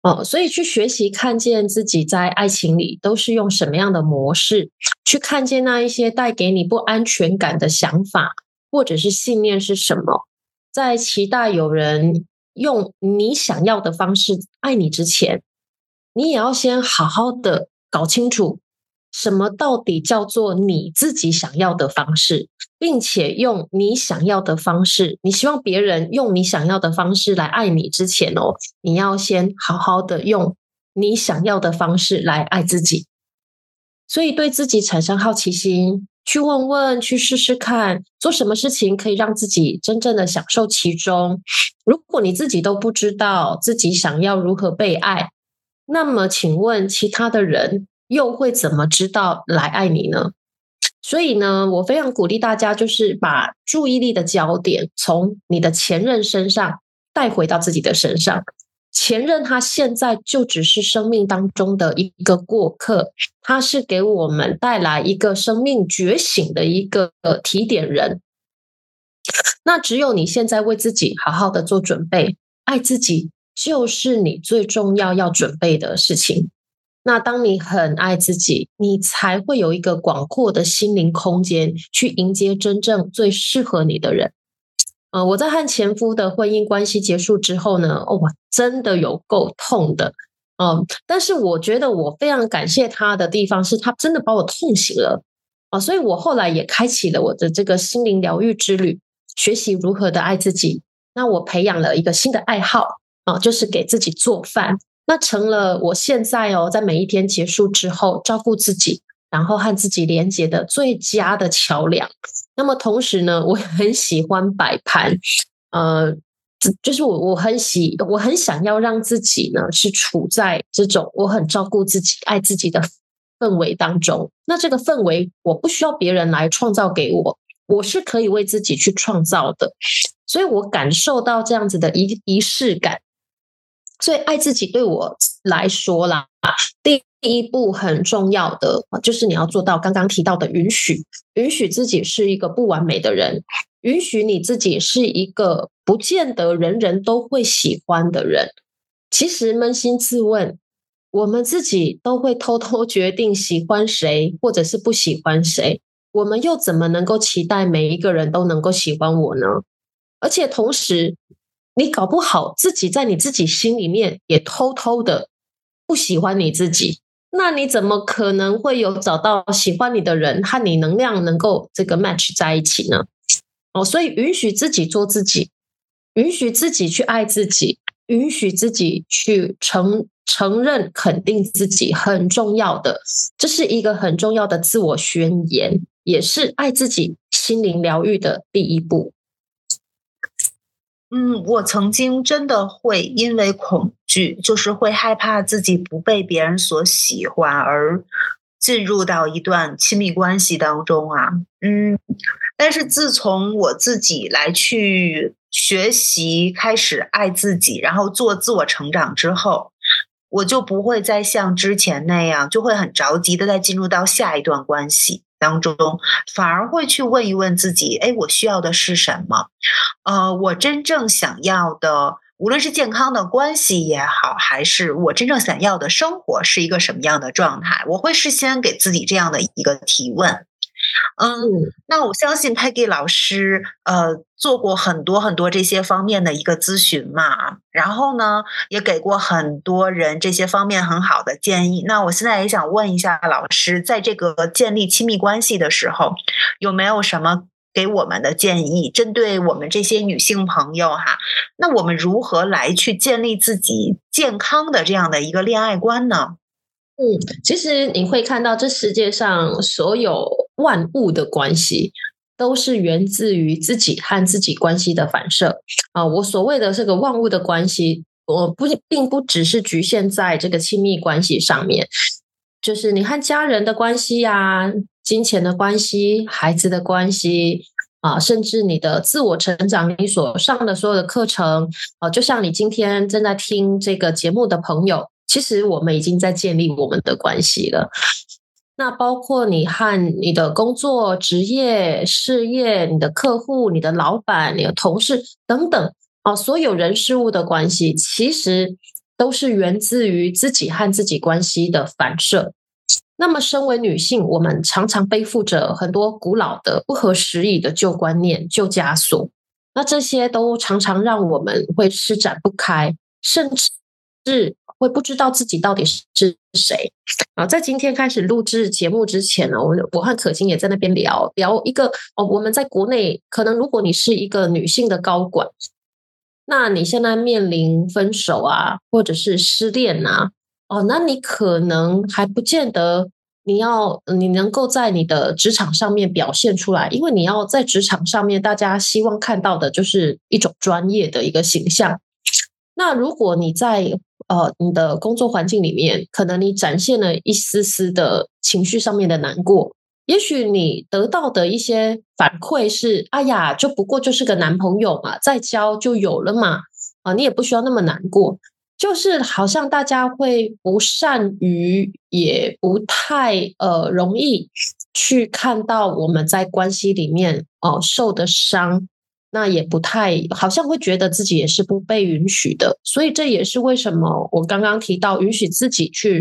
Speaker 2: 哦，所以去学习看见自己在爱情里都是用什么样的模式，去看见那一些带给你不安全感的想法或者是信念是什么，在期待有人用你想要的方式爱你之前，你也要先好好的搞清楚。什么到底叫做你自己想要的方式，并且用你想要的方式，你希望别人用你想要的方式来爱你之前哦，你要先好好的用你想要的方式来爱自己。所以对自己产生好奇心，去问问，去试试看，做什么事情可以让自己真正的享受其中。如果你自己都不知道自己想要如何被爱，那么请问其他的人？又会怎么知道来爱你呢？所以呢，我非常鼓励大家，就是把注意力的焦点从你的前任身上带回到自己的身上。前任他现在就只是生命当中的一个过客，他是给我们带来一个生命觉醒的一个提点人。那只有你现在为自己好好的做准备，爱自己就是你最重要要准备的事情。那当你很爱自己，你才会有一个广阔的心灵空间去迎接真正最适合你的人。呃，我在和前夫的婚姻关系结束之后呢，哦，我真的有够痛的，嗯，但是我觉得我非常感谢他的地方是他真的把我痛醒了啊，所以我后来也开启了我的这个心灵疗愈之旅，学习如何的爱自己。那我培养了一个新的爱好啊，就是给自己做饭。那成了我现在哦，在每一天结束之后，照顾自己，然后和自己连接的最佳的桥梁。那么同时呢，我很喜欢摆盘，呃，就是我我很喜，我很想要让自己呢是处在这种我很照顾自己、爱自己的氛围当中。那这个氛围，我不需要别人来创造给我，我是可以为自己去创造的。所以我感受到这样子的仪仪式感。所以爱自己对我来说啦，第一步很重要的就是你要做到刚刚提到的允许，允许自己是一个不完美的人，允许你自己是一个不见得人人都会喜欢的人。其实扪心自问，我们自己都会偷偷决定喜欢谁或者是不喜欢谁，我们又怎么能够期待每一个人都能够喜欢我呢？而且同时。你搞不好自己在你自己心里面也偷偷的不喜欢你自己，那你怎么可能会有找到喜欢你的人和你能量能够这个 match 在一起呢？哦，所以允许自己做自己，允许自己去爱自己，允许自己去承承认肯定自己很重要的，这是一个很重要的自我宣言，也是爱自己心灵疗愈的第一步。
Speaker 1: 嗯，我曾经真的会因为恐惧，就是会害怕自己不被别人所喜欢而进入到一段亲密关系当中啊。嗯，但是自从我自己来去学习，开始爱自己，然后做自我成长之后，我就不会再像之前那样，就会很着急的再进入到下一段关系当中，反而会去问一问自己：哎，我需要的是什么？呃，我真正想要的，无论是健康的关系也好，还是我真正想要的生活是一个什么样的状态？我会事先给自己这样的一个提问。嗯，那我相信 Peggy 老师，呃，做过很多很多这些方面的一个咨询嘛，然后呢，也给过很多人这些方面很好的建议。那我现在也想问一下老师，在这个建立亲密关系的时候，有没有什么给我们的建议？针对我们这些女性朋友哈，那我们如何来去建立自己健康的这样的一个恋爱观呢？
Speaker 2: 嗯，其实你会看到，这世界上所有万物的关系，都是源自于自己和自己关系的反射啊。我所谓的这个万物的关系，我不并不只是局限在这个亲密关系上面，就是你和家人的关系呀、金钱的关系、孩子的关系啊，甚至你的自我成长，你所上的所有的课程啊，就像你今天正在听这个节目的朋友。其实我们已经在建立我们的关系了。那包括你和你的工作、职业、事业、你的客户、你的老板、你的同事等等啊，所有人事物的关系，其实都是源自于自己和自己关系的反射。那么，身为女性，我们常常背负着很多古老的、不合时宜的旧观念、旧枷锁。那这些都常常让我们会施展不开，甚至是。会不知道自己到底是谁啊？在今天开始录制节目之前呢，我我和可心也在那边聊聊一个哦。我们在国内，可能如果你是一个女性的高管，那你现在面临分手啊，或者是失恋啊，哦，那你可能还不见得你要你能够在你的职场上面表现出来，因为你要在职场上面，大家希望看到的就是一种专业的一个形象。那如果你在呃，你的工作环境里面，可能你展现了一丝丝的情绪上面的难过，也许你得到的一些反馈是：哎呀，就不过就是个男朋友嘛，再交就有了嘛，啊，你也不需要那么难过。就是好像大家会不善于，也不太呃容易去看到我们在关系里面哦受的伤。那也不太，好像会觉得自己也是不被允许的，所以这也是为什么我刚刚提到允许自己去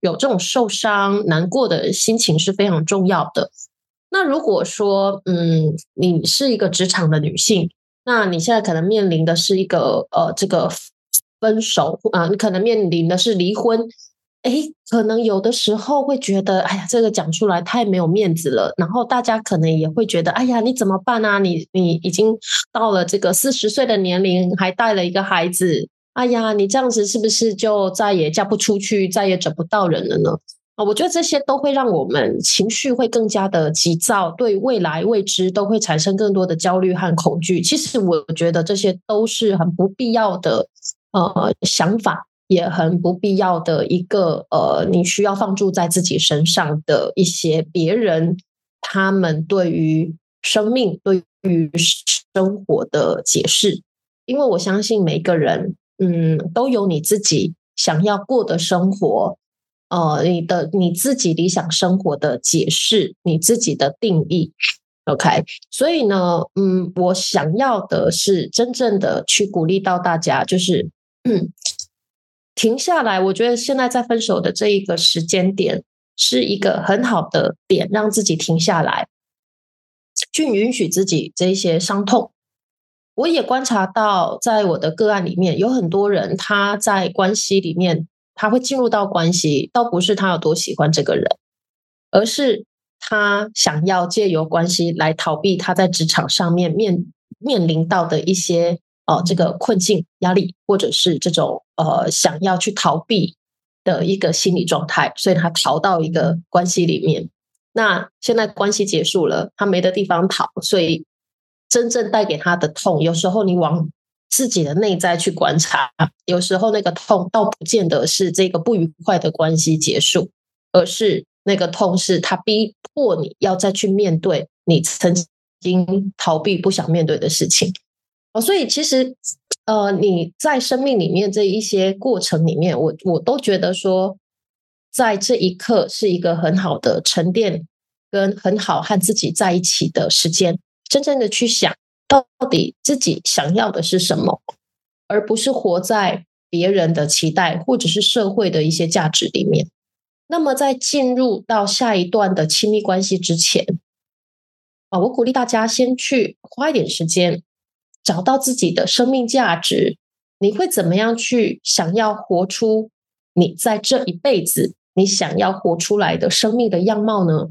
Speaker 2: 有这种受伤、难过的心情是非常重要的。那如果说，嗯，你是一个职场的女性，那你现在可能面临的是一个呃，这个分手啊，你可能面临的是离婚。哎，可能有的时候会觉得，哎呀，这个讲出来太没有面子了。然后大家可能也会觉得，哎呀，你怎么办啊？你你已经到了这个四十岁的年龄，还带了一个孩子，哎呀，你这样子是不是就再也嫁不出去，再也找不到人了呢？啊，我觉得这些都会让我们情绪会更加的急躁，对未来未知都会产生更多的焦虑和恐惧。其实我觉得这些都是很不必要的呃想法。也很不必要的一个呃，你需要放住在自己身上的一些别人他们对于生命、对于生活的解释，因为我相信每个人嗯都有你自己想要过的生活，呃，你的你自己理想生活的解释，你自己的定义，OK，所以呢，嗯，我想要的是真正的去鼓励到大家，就是嗯。停下来，我觉得现在在分手的这一个时间点是一个很好的点，让自己停下来，去允许自己这些伤痛。我也观察到，在我的个案里面，有很多人他在关系里面，他会进入到关系，倒不是他有多喜欢这个人，而是他想要借由关系来逃避他在职场上面面面临到的一些。哦，这个困境、压力，或者是这种呃想要去逃避的一个心理状态，所以他逃到一个关系里面。那现在关系结束了，他没的地方逃，所以真正带给他的痛，有时候你往自己的内在去观察，有时候那个痛倒不见得是这个不愉快的关系结束，而是那个痛是他逼迫你要再去面对你曾经逃避不想面对的事情。所以其实，呃，你在生命里面这一些过程里面，我我都觉得说，在这一刻是一个很好的沉淀，跟很好和自己在一起的时间，真正的去想到底自己想要的是什么，而不是活在别人的期待或者是社会的一些价值里面。那么，在进入到下一段的亲密关系之前，啊，我鼓励大家先去花一点时间。找到自己的生命价值，你会怎么样去想要活出你在这一辈子你想要活出来的生命的样貌呢？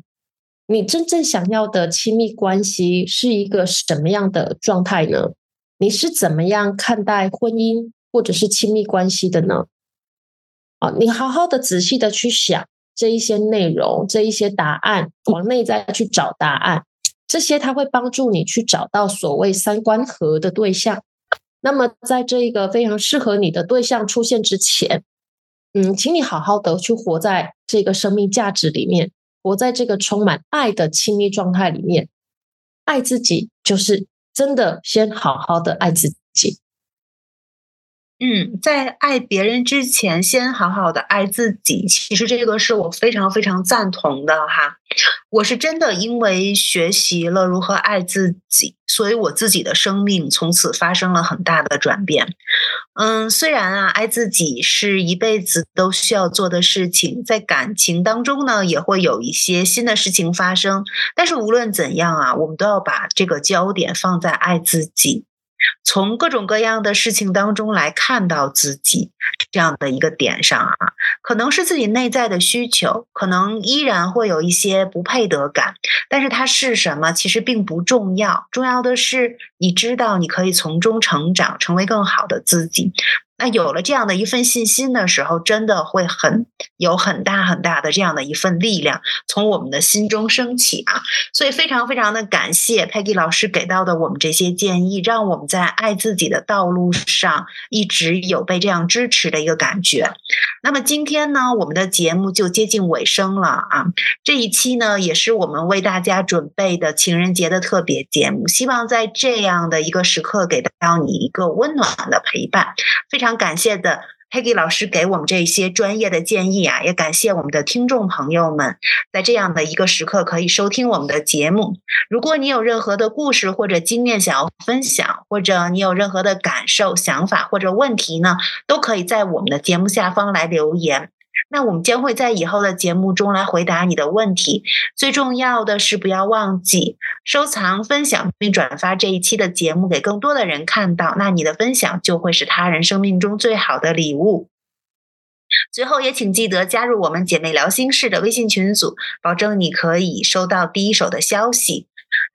Speaker 2: 你真正想要的亲密关系是一个什么样的状态呢？你是怎么样看待婚姻或者是亲密关系的呢？啊，你好好的仔细的去想这一些内容，这一些答案，往内在去找答案。这些它会帮助你去找到所谓三观合的对象。那么，在这一个非常适合你的对象出现之前，嗯，请你好好的去活在这个生命价值里面，活在这个充满爱的亲密状态里面。爱自己，就是真的先好好的爱自己。
Speaker 1: 嗯，在爱别人之前，先好好的爱自己。其实这个是我非常非常赞同的哈。我是真的因为学习了如何爱自己，所以我自己的生命从此发生了很大的转变。嗯，虽然啊，爱自己是一辈子都需要做的事情，在感情当中呢，也会有一些新的事情发生。但是无论怎样啊，我们都要把这个焦点放在爱自己。从各种各样的事情当中来看到自己这样的一个点上啊，可能是自己内在的需求，可能依然会有一些不配得感，但是它是什么其实并不重要，重要的是你知道你可以从中成长，成为更好的自己。那有了这样的一份信心的时候，真的会很有很大很大的这样的一份力量从我们的心中升起啊！所以非常非常的感谢 Peggy 老师给到的我们这些建议，让我们在爱自己的道路上一直有被这样支持的一个感觉。那么今天呢，我们的节目就接近尾声了啊！这一期呢，也是我们为大家准备的情人节的特别节目，希望在这样的一个时刻给到你一个温暖的陪伴，非常。非常感谢的 Peggy 老师给我们这些专业的建议啊，也感谢我们的听众朋友们在这样的一个时刻可以收听我们的节目。如果你有任何的故事或者经验想要分享，或者你有任何的感受、想法或者问题呢，都可以在我们的节目下方来留言。那我们将会在以后的节目中来回答你的问题。最重要的是，不要忘记收藏、分享并转发这一期的节目给更多的人看到。那你的分享就会是他人生命中最好的礼物。最后，也请记得加入我们姐妹聊心事的微信群组，保证你可以收到第一手的消息。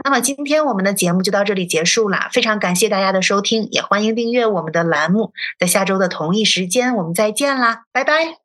Speaker 1: 那么，今天我们的节目就到这里结束了。非常感谢大家的收听，也欢迎订阅我们的栏目。在下周的同一时间，我们再见啦，拜拜。